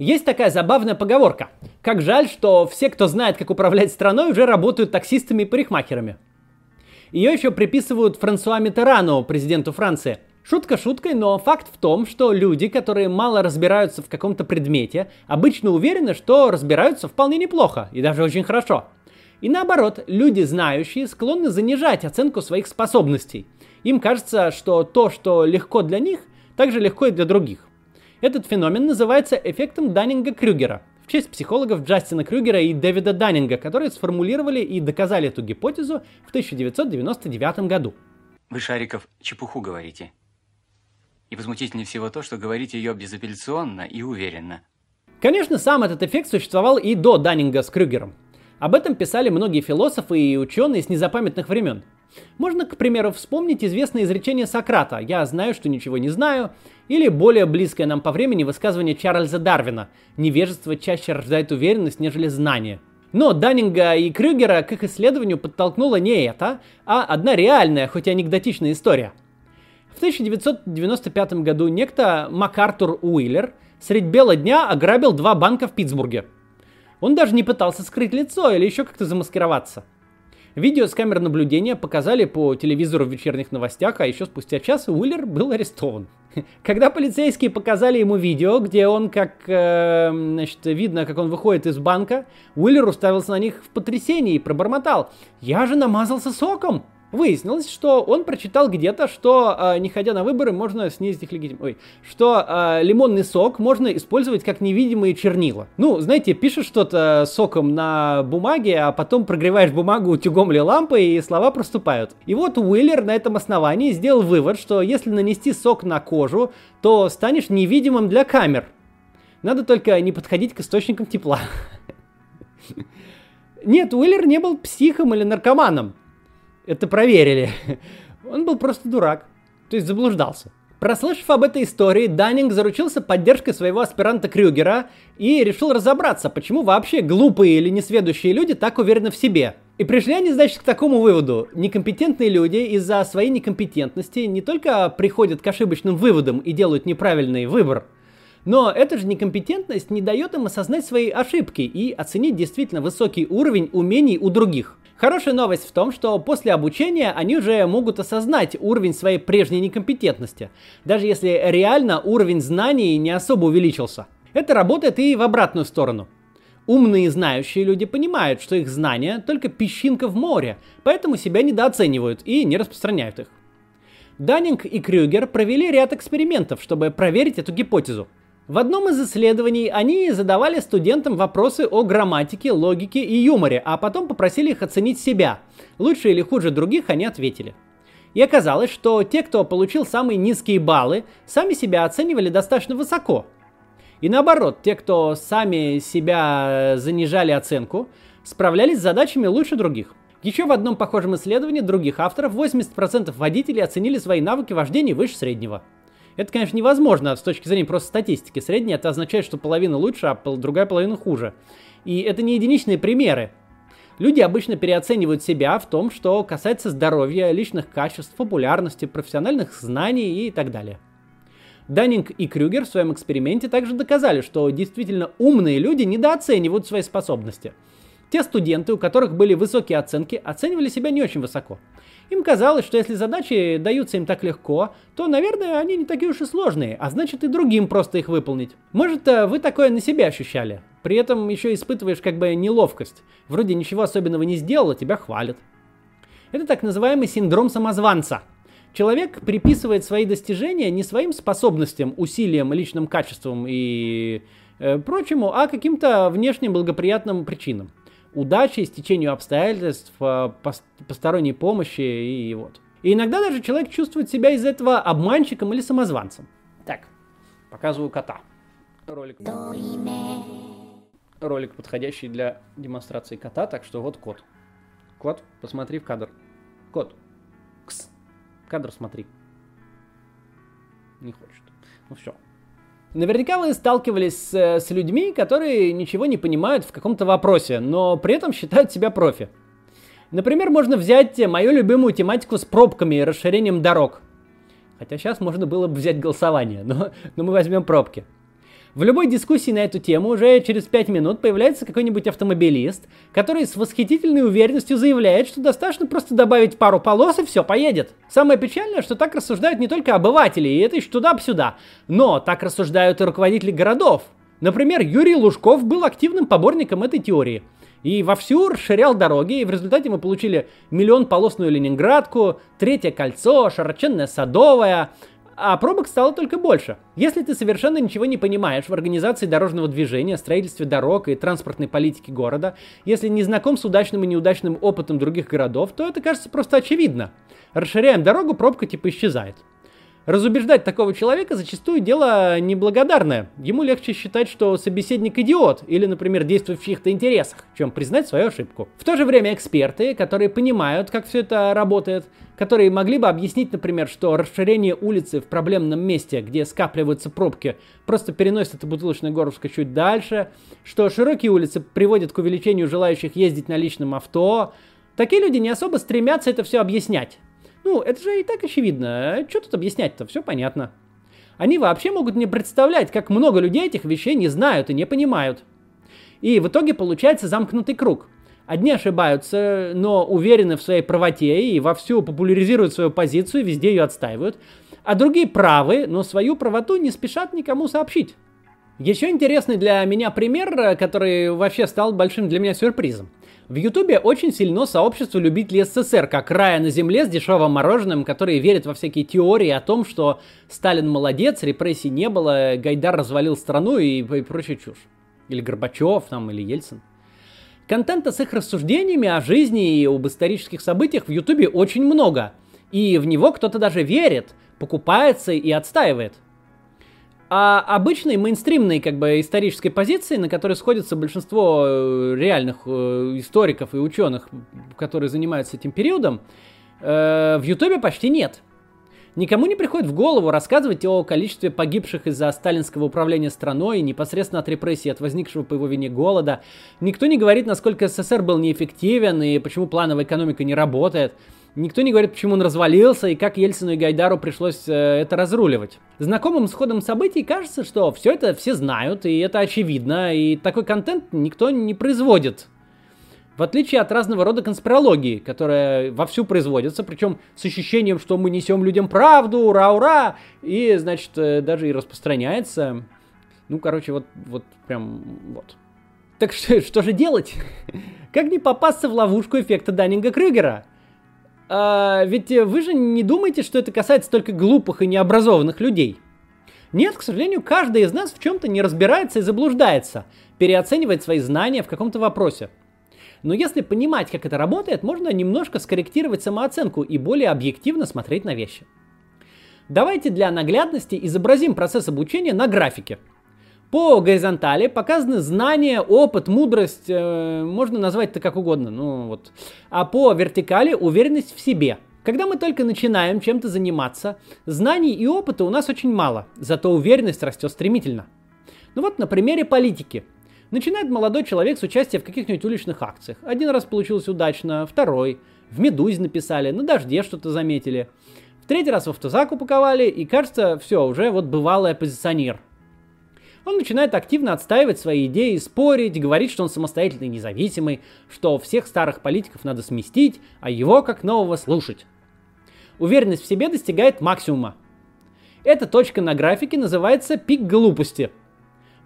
Есть такая забавная поговорка. Как жаль, что все, кто знает, как управлять страной, уже работают таксистами и парикмахерами. Ее еще приписывают Франсуа Митерану, президенту Франции. Шутка шуткой, но факт в том, что люди, которые мало разбираются в каком-то предмете, обычно уверены, что разбираются вполне неплохо и даже очень хорошо. И наоборот, люди знающие склонны занижать оценку своих способностей. Им кажется, что то, что легко для них, также легко и для других. Этот феномен называется эффектом Даннинга-Крюгера – в честь психологов Джастина Крюгера и Дэвида Даннинга, которые сформулировали и доказали эту гипотезу в 1999 году. Вы, Шариков, чепуху говорите. И возмутительнее всего то, что говорите ее безапелляционно и уверенно. Конечно, сам этот эффект существовал и до Даннинга с Крюгером. Об этом писали многие философы и ученые с незапамятных времен. Можно, к примеру, вспомнить известное изречение Сократа «Я знаю, что ничего не знаю», или более близкое нам по времени высказывание Чарльза Дарвина «Невежество чаще рождает уверенность, нежели знание». Но Даннинга и Крюгера к их исследованию подтолкнуло не это, а одна реальная, хоть и анекдотичная история. В 1995 году некто МакАртур Уиллер средь бела дня ограбил два банка в Питтсбурге. Он даже не пытался скрыть лицо или еще как-то замаскироваться – Видео с камер наблюдения показали по телевизору в вечерних новостях, а еще спустя час Уиллер был арестован. Когда полицейские показали ему видео, где он, как э, значит, видно, как он выходит из банка, Уиллер уставился на них в потрясении и пробормотал «Я же намазался соком!» Выяснилось, что он прочитал где-то, что э, не ходя на выборы, можно снизить их легитимность. Ой, что э, лимонный сок можно использовать как невидимые чернила. Ну, знаете, пишешь что-то соком на бумаге, а потом прогреваешь бумагу утюгом или лампой, и слова проступают. И вот Уиллер на этом основании сделал вывод, что если нанести сок на кожу, то станешь невидимым для камер. Надо только не подходить к источникам тепла. Нет, Уиллер не был психом или наркоманом. Это проверили. Он был просто дурак. То есть заблуждался. Прослышав об этой истории, Даннинг заручился поддержкой своего аспиранта Крюгера и решил разобраться, почему вообще глупые или несведущие люди так уверены в себе. И пришли они, значит, к такому выводу. Некомпетентные люди из-за своей некомпетентности не только приходят к ошибочным выводам и делают неправильный выбор, но эта же некомпетентность не дает им осознать свои ошибки и оценить действительно высокий уровень умений у других. Хорошая новость в том, что после обучения они уже могут осознать уровень своей прежней некомпетентности, даже если реально уровень знаний не особо увеличился. Это работает и в обратную сторону. Умные знающие люди понимают, что их знания только песчинка в море, поэтому себя недооценивают и не распространяют их. Даннинг и Крюгер провели ряд экспериментов, чтобы проверить эту гипотезу. В одном из исследований они задавали студентам вопросы о грамматике, логике и юморе, а потом попросили их оценить себя. Лучше или хуже других они ответили. И оказалось, что те, кто получил самые низкие баллы, сами себя оценивали достаточно высоко. И наоборот, те, кто сами себя занижали оценку, справлялись с задачами лучше других. Еще в одном похожем исследовании других авторов 80% водителей оценили свои навыки вождения выше среднего. Это, конечно, невозможно с точки зрения просто статистики. Средняя это означает, что половина лучше, а другая половина хуже. И это не единичные примеры. Люди обычно переоценивают себя в том, что касается здоровья, личных качеств, популярности, профессиональных знаний и так далее. Даннинг и Крюгер в своем эксперименте также доказали, что действительно умные люди недооценивают свои способности. Те студенты, у которых были высокие оценки, оценивали себя не очень высоко. Им казалось, что если задачи даются им так легко, то, наверное, они не такие уж и сложные, а значит и другим просто их выполнить. Может, э, вы такое на себя ощущали? При этом еще испытываешь как бы неловкость. Вроде ничего особенного не сделала, тебя хвалят. Это так называемый синдром самозванца. Человек приписывает свои достижения не своим способностям, усилиям, личным качествам и э, прочему, а каким-то внешним благоприятным причинам удачи, стечению обстоятельств, э, посторонней помощи и вот. И иногда даже человек чувствует себя из этого обманщиком или самозванцем. Так, показываю кота. Ролик. Ролик, подходящий для демонстрации кота, так что вот кот. Кот, посмотри в кадр. Кот. Кс. Кадр смотри. Не хочет. Ну все, Наверняка вы сталкивались с, с людьми, которые ничего не понимают в каком-то вопросе, но при этом считают себя профи. Например, можно взять мою любимую тематику с пробками и расширением дорог. Хотя сейчас можно было бы взять голосование, но, но мы возьмем пробки. В любой дискуссии на эту тему уже через 5 минут появляется какой-нибудь автомобилист, который с восхитительной уверенностью заявляет, что достаточно просто добавить пару полос и все, поедет. Самое печальное, что так рассуждают не только обыватели, и это еще туда-сюда, но так рассуждают и руководители городов. Например, Юрий Лужков был активным поборником этой теории. И вовсю расширял дороги, и в результате мы получили миллион полосную Ленинградку, третье кольцо, широченное Садовое, а пробок стало только больше. Если ты совершенно ничего не понимаешь в организации дорожного движения, строительстве дорог и транспортной политике города, если не знаком с удачным и неудачным опытом других городов, то это кажется просто очевидно. Расширяем дорогу, пробка типа исчезает. Разубеждать такого человека зачастую дело неблагодарное. Ему легче считать, что собеседник идиот или, например, действует в чьих-то интересах, чем признать свою ошибку. В то же время эксперты, которые понимают, как все это работает, которые могли бы объяснить, например, что расширение улицы в проблемном месте, где скапливаются пробки, просто переносит это бутылочное горлышко чуть дальше, что широкие улицы приводят к увеличению желающих ездить на личном авто. Такие люди не особо стремятся это все объяснять. Ну, это же и так очевидно. Что тут объяснять-то? Все понятно. Они вообще могут не представлять, как много людей этих вещей не знают и не понимают. И в итоге получается замкнутый круг. Одни ошибаются, но уверены в своей правоте и вовсю популяризируют свою позицию, везде ее отстаивают. А другие правы, но свою правоту не спешат никому сообщить. Еще интересный для меня пример, который вообще стал большим для меня сюрпризом. В Ютубе очень сильно сообщество любителей СССР, как рая на земле с дешевым мороженым, которые верят во всякие теории о том, что Сталин молодец, репрессий не было, Гайдар развалил страну и, и прочая чушь. Или Горбачев там, или Ельцин. Контента с их рассуждениями о жизни и об исторических событиях в Ютубе очень много. И в него кто-то даже верит, покупается и отстаивает – а обычной мейнстримной как бы исторической позиции, на которой сходятся большинство э, реальных э, историков и ученых, которые занимаются этим периодом, э, в Ютубе почти нет. Никому не приходит в голову рассказывать о количестве погибших из-за сталинского управления страной, непосредственно от репрессий, от возникшего по его вине голода. Никто не говорит, насколько СССР был неэффективен и почему плановая экономика не работает. Никто не говорит, почему он развалился и как Ельцину и Гайдару пришлось э, это разруливать. Знакомым с ходом событий кажется, что все это все знают, и это очевидно, и такой контент никто не производит. В отличие от разного рода конспирологии, которая вовсю производится, причем с ощущением, что мы несем людям правду, ура-ура, и, значит, э, даже и распространяется. Ну, короче, вот, вот прям вот. Так что, что же делать? Как не попасться в ловушку эффекта Даннинга-Крюгера? А, ведь вы же не думаете, что это касается только глупых и необразованных людей. Нет, к сожалению, каждый из нас в чем-то не разбирается и заблуждается, переоценивает свои знания в каком-то вопросе. Но если понимать, как это работает, можно немножко скорректировать самооценку и более объективно смотреть на вещи. Давайте для наглядности изобразим процесс обучения на графике – по горизонтали показаны знания, опыт, мудрость, э, можно назвать это как угодно, ну вот. А по вертикали уверенность в себе. Когда мы только начинаем чем-то заниматься, знаний и опыта у нас очень мало, зато уверенность растет стремительно. Ну вот на примере политики. Начинает молодой человек с участия в каких-нибудь уличных акциях. Один раз получилось удачно, второй. В «Медузе» написали, на «Дожде» что-то заметили. В третий раз в автозак упаковали, и кажется, все, уже вот бывалый оппозиционер – он начинает активно отстаивать свои идеи, спорить, говорить, что он самостоятельный и независимый, что всех старых политиков надо сместить, а его как нового слушать. Уверенность в себе достигает максимума. Эта точка на графике называется пик глупости.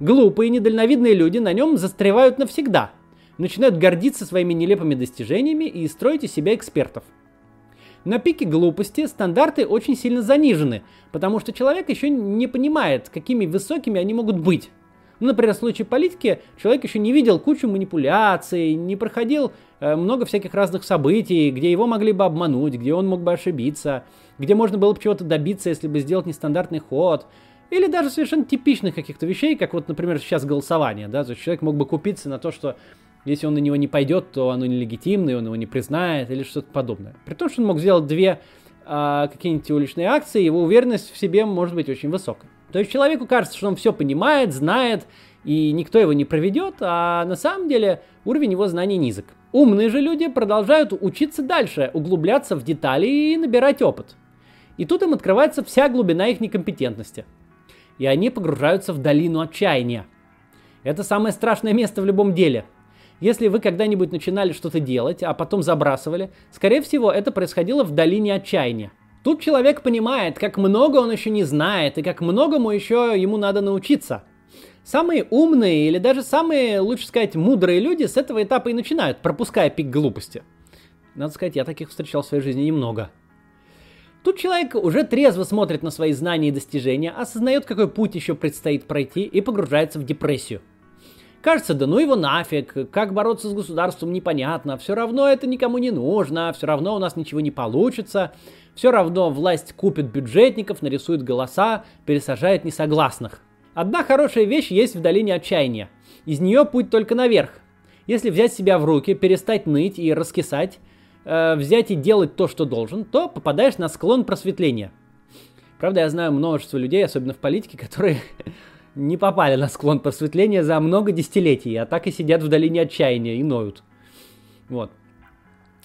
Глупые, недальновидные люди на нем застревают навсегда, начинают гордиться своими нелепыми достижениями и строить из себя экспертов – на пике глупости стандарты очень сильно занижены, потому что человек еще не понимает, какими высокими они могут быть. Ну, например, в случае политики человек еще не видел кучу манипуляций, не проходил э, много всяких разных событий, где его могли бы обмануть, где он мог бы ошибиться, где можно было бы чего-то добиться, если бы сделать нестандартный ход. Или даже совершенно типичных каких-то вещей, как вот, например, сейчас голосование, да, то есть человек мог бы купиться на то, что если он на него не пойдет, то оно нелегитимно, и он его не признает или что-то подобное. При том, что он мог сделать две а, какие-нибудь уличные акции, его уверенность в себе может быть очень высокой. То есть человеку кажется, что он все понимает, знает, и никто его не проведет, а на самом деле уровень его знаний низок. Умные же люди продолжают учиться дальше, углубляться в детали и набирать опыт. И тут им открывается вся глубина их некомпетентности. И они погружаются в долину отчаяния. Это самое страшное место в любом деле. Если вы когда-нибудь начинали что-то делать, а потом забрасывали, скорее всего, это происходило в долине отчаяния. Тут человек понимает, как много он еще не знает и как многому еще ему надо научиться. Самые умные или даже самые, лучше сказать, мудрые люди с этого этапа и начинают, пропуская пик глупости. Надо сказать, я таких встречал в своей жизни немного. Тут человек уже трезво смотрит на свои знания и достижения, осознает, какой путь еще предстоит пройти и погружается в депрессию. Кажется, да ну его нафиг, как бороться с государством непонятно, все равно это никому не нужно, все равно у нас ничего не получится, все равно власть купит бюджетников, нарисует голоса, пересажает несогласных. Одна хорошая вещь есть в долине отчаяния. Из нее путь только наверх. Если взять себя в руки, перестать ныть и раскисать, э, взять и делать то, что должен, то попадаешь на склон просветления. Правда, я знаю множество людей, особенно в политике, которые не попали на склон просветления за много десятилетий, а так и сидят в долине отчаяния и ноют. Вот.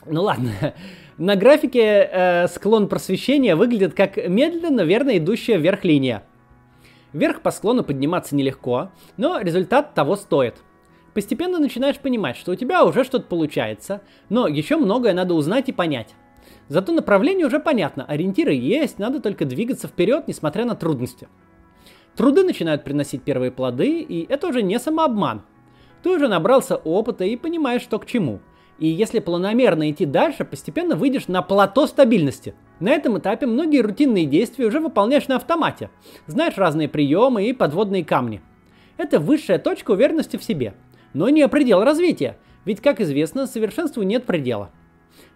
Ну ладно. На графике э, склон просвещения выглядит как медленно, верно идущая вверх линия. Вверх по склону подниматься нелегко, но результат того стоит – Постепенно начинаешь понимать, что у тебя уже что-то получается, но еще многое надо узнать и понять. Зато направление уже понятно, ориентиры есть, надо только двигаться вперед, несмотря на трудности. Труды начинают приносить первые плоды, и это уже не самообман. Ты уже набрался опыта и понимаешь, что к чему. И если планомерно идти дальше, постепенно выйдешь на плато стабильности. На этом этапе многие рутинные действия уже выполняешь на автомате. Знаешь разные приемы и подводные камни. Это высшая точка уверенности в себе – но не предел развития, ведь, как известно, совершенству нет предела.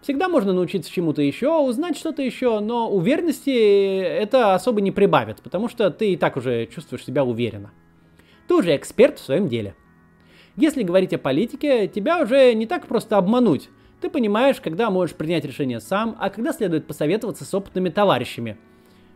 Всегда можно научиться чему-то еще, узнать что-то еще, но уверенности это особо не прибавит, потому что ты и так уже чувствуешь себя уверенно. Ты уже эксперт в своем деле. Если говорить о политике, тебя уже не так просто обмануть. Ты понимаешь, когда можешь принять решение сам, а когда следует посоветоваться с опытными товарищами.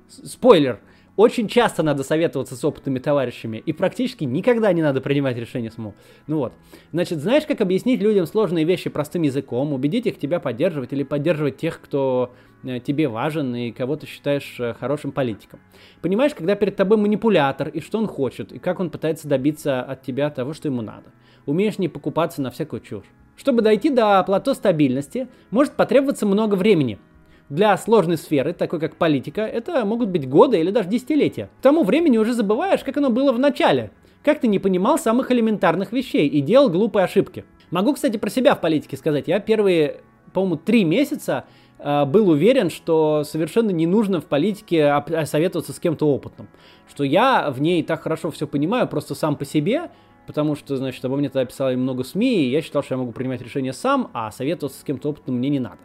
Спойлер – очень часто надо советоваться с опытными товарищами, и практически никогда не надо принимать решения самому. Ну вот. Значит, знаешь, как объяснить людям сложные вещи простым языком, убедить их тебя поддерживать или поддерживать тех, кто э, тебе важен и кого ты считаешь э, хорошим политиком. Понимаешь, когда перед тобой манипулятор, и что он хочет, и как он пытается добиться от тебя того, что ему надо. Умеешь не покупаться на всякую чушь. Чтобы дойти до плато стабильности, может потребоваться много времени – для сложной сферы, такой как политика, это могут быть годы или даже десятилетия. К тому времени уже забываешь, как оно было в начале. Как ты не понимал самых элементарных вещей и делал глупые ошибки. Могу, кстати, про себя в политике сказать. Я первые, по-моему, три месяца э, был уверен, что совершенно не нужно в политике советоваться с кем-то опытным. Что я в ней так хорошо все понимаю, просто сам по себе, потому что, значит, обо мне тогда писали много СМИ, и я считал, что я могу принимать решения сам, а советоваться с кем-то опытным мне не надо.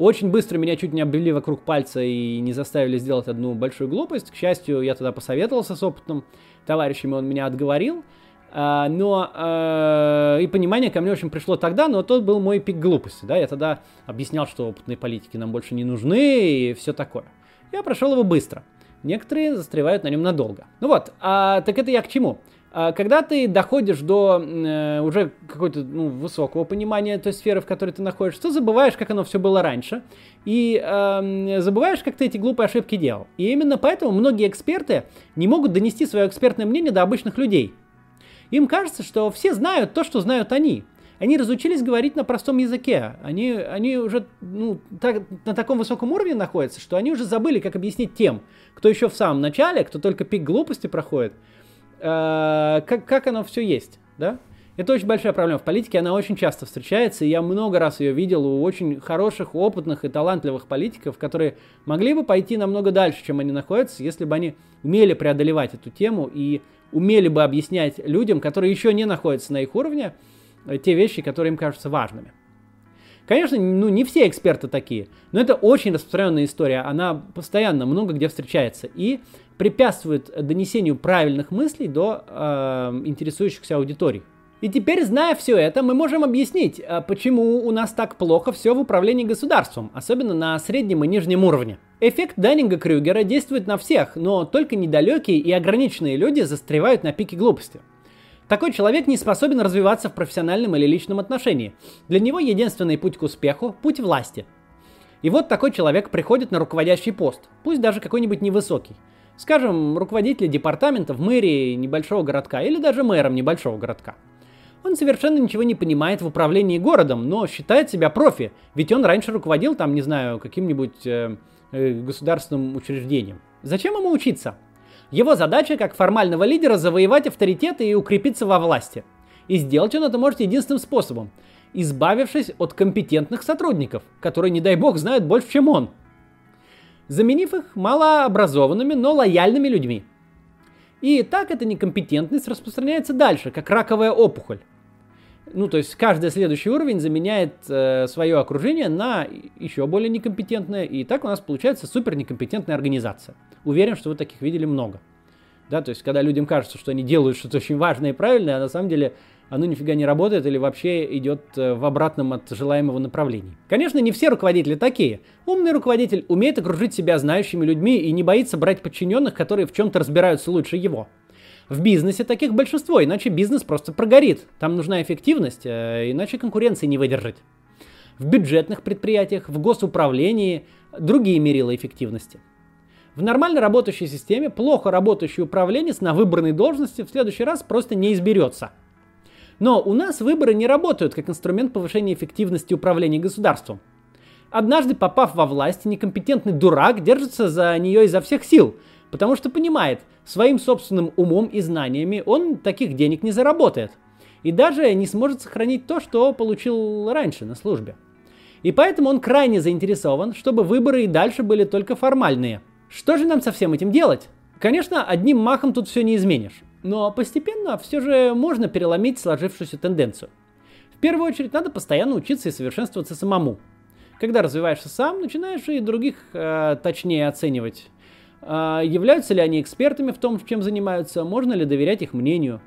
Очень быстро меня чуть не обвели вокруг пальца и не заставили сделать одну большую глупость. К счастью, я тогда посоветовался с опытным товарищем, и он меня отговорил. А, но а, и понимание ко мне очень пришло тогда, но тот был мой пик глупости. Да? Я тогда объяснял, что опытные политики нам больше не нужны и все такое. Я прошел его быстро. Некоторые застревают на нем надолго. Ну вот, а, так это я к чему? А когда ты доходишь до э, уже какой-то ну, высокого понимания той сферы, в которой ты находишься, ты забываешь, как оно все было раньше, и э, забываешь, как ты эти глупые ошибки делал. И именно поэтому многие эксперты не могут донести свое экспертное мнение до обычных людей. Им кажется, что все знают то, что знают они. Они разучились говорить на простом языке. Они, они уже ну, так, на таком высоком уровне находятся, что они уже забыли, как объяснить тем, кто еще в самом начале, кто только пик глупости проходит, Э, как, как оно все есть, да? Это очень большая проблема в политике, она очень часто встречается, и я много раз ее видел у очень хороших, опытных и талантливых политиков, которые могли бы пойти намного дальше, чем они находятся, если бы они умели преодолевать эту тему и умели бы объяснять людям, которые еще не находятся на их уровне, э, те вещи, которые им кажутся важными. Конечно, ну, не все эксперты такие, но это очень распространенная история, она постоянно много где встречается и препятствует донесению правильных мыслей до э, интересующихся аудиторий. И теперь, зная все это, мы можем объяснить, э, почему у нас так плохо все в управлении государством, особенно на среднем и нижнем уровне. Эффект Даннинга-Крюгера действует на всех, но только недалекие и ограниченные люди застревают на пике глупости. Такой человек не способен развиваться в профессиональном или личном отношении. Для него единственный путь к успеху – путь власти. И вот такой человек приходит на руководящий пост, пусть даже какой-нибудь невысокий. Скажем, руководителя департамента в мэрии небольшого городка или даже мэром небольшого городка. Он совершенно ничего не понимает в управлении городом, но считает себя профи, ведь он раньше руководил там, не знаю, каким-нибудь э, э, государственным учреждением. Зачем ему учиться? Его задача, как формального лидера, завоевать авторитет и укрепиться во власти. И сделать он это может единственным способом – избавившись от компетентных сотрудников, которые, не дай бог, знают больше, чем он. Заменив их малообразованными, но лояльными людьми. И так эта некомпетентность распространяется дальше, как раковая опухоль. Ну, то есть каждый следующий уровень заменяет э, свое окружение на еще более некомпетентное, и так у нас получается супер некомпетентная организация. Уверен, что вы таких видели много. Да, то есть, когда людям кажется, что они делают что-то очень важное и правильное, а на самом деле оно нифига не работает или вообще идет э, в обратном от желаемого направлении. Конечно, не все руководители такие. Умный руководитель умеет окружить себя знающими людьми и не боится брать подчиненных, которые в чем-то разбираются лучше его. В бизнесе таких большинство, иначе бизнес просто прогорит. Там нужна эффективность, э, иначе конкуренции не выдержать. В бюджетных предприятиях, в госуправлении другие мерила эффективности – в нормально работающей системе плохо работающий управленец на выбранной должности в следующий раз просто не изберется. Но у нас выборы не работают как инструмент повышения эффективности управления государством. Однажды, попав во власть, некомпетентный дурак держится за нее изо всех сил, потому что понимает, своим собственным умом и знаниями он таких денег не заработает. И даже не сможет сохранить то, что получил раньше на службе. И поэтому он крайне заинтересован, чтобы выборы и дальше были только формальные – что же нам со всем этим делать? Конечно, одним махом тут все не изменишь, но постепенно все же можно переломить сложившуюся тенденцию. В первую очередь надо постоянно учиться и совершенствоваться самому. Когда развиваешься сам, начинаешь и других э, точнее оценивать. Э, являются ли они экспертами в том, чем занимаются, можно ли доверять их мнению.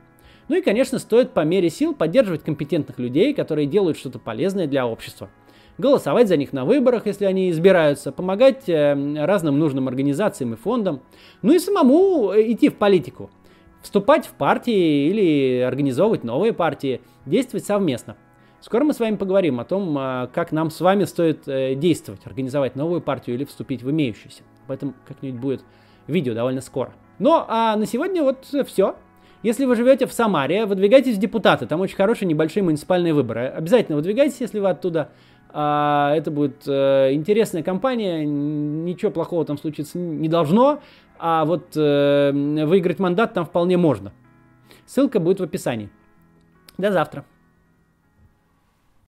Ну и, конечно, стоит по мере сил поддерживать компетентных людей, которые делают что-то полезное для общества – голосовать за них на выборах, если они избираются, помогать э, разным нужным организациям и фондам, ну и самому э, идти в политику, вступать в партии или организовывать новые партии, действовать совместно. Скоро мы с вами поговорим о том, э, как нам с вами стоит действовать, организовать новую партию или вступить в имеющуюся. Об этом как-нибудь будет видео довольно скоро. Ну а на сегодня вот все. Если вы живете в Самаре, выдвигайтесь в депутаты. Там очень хорошие небольшие муниципальные выборы. Обязательно выдвигайтесь, если вы оттуда. А, это будет э, интересная компания, ничего плохого там случиться не должно, а вот э, выиграть мандат там вполне можно. Ссылка будет в описании. До завтра.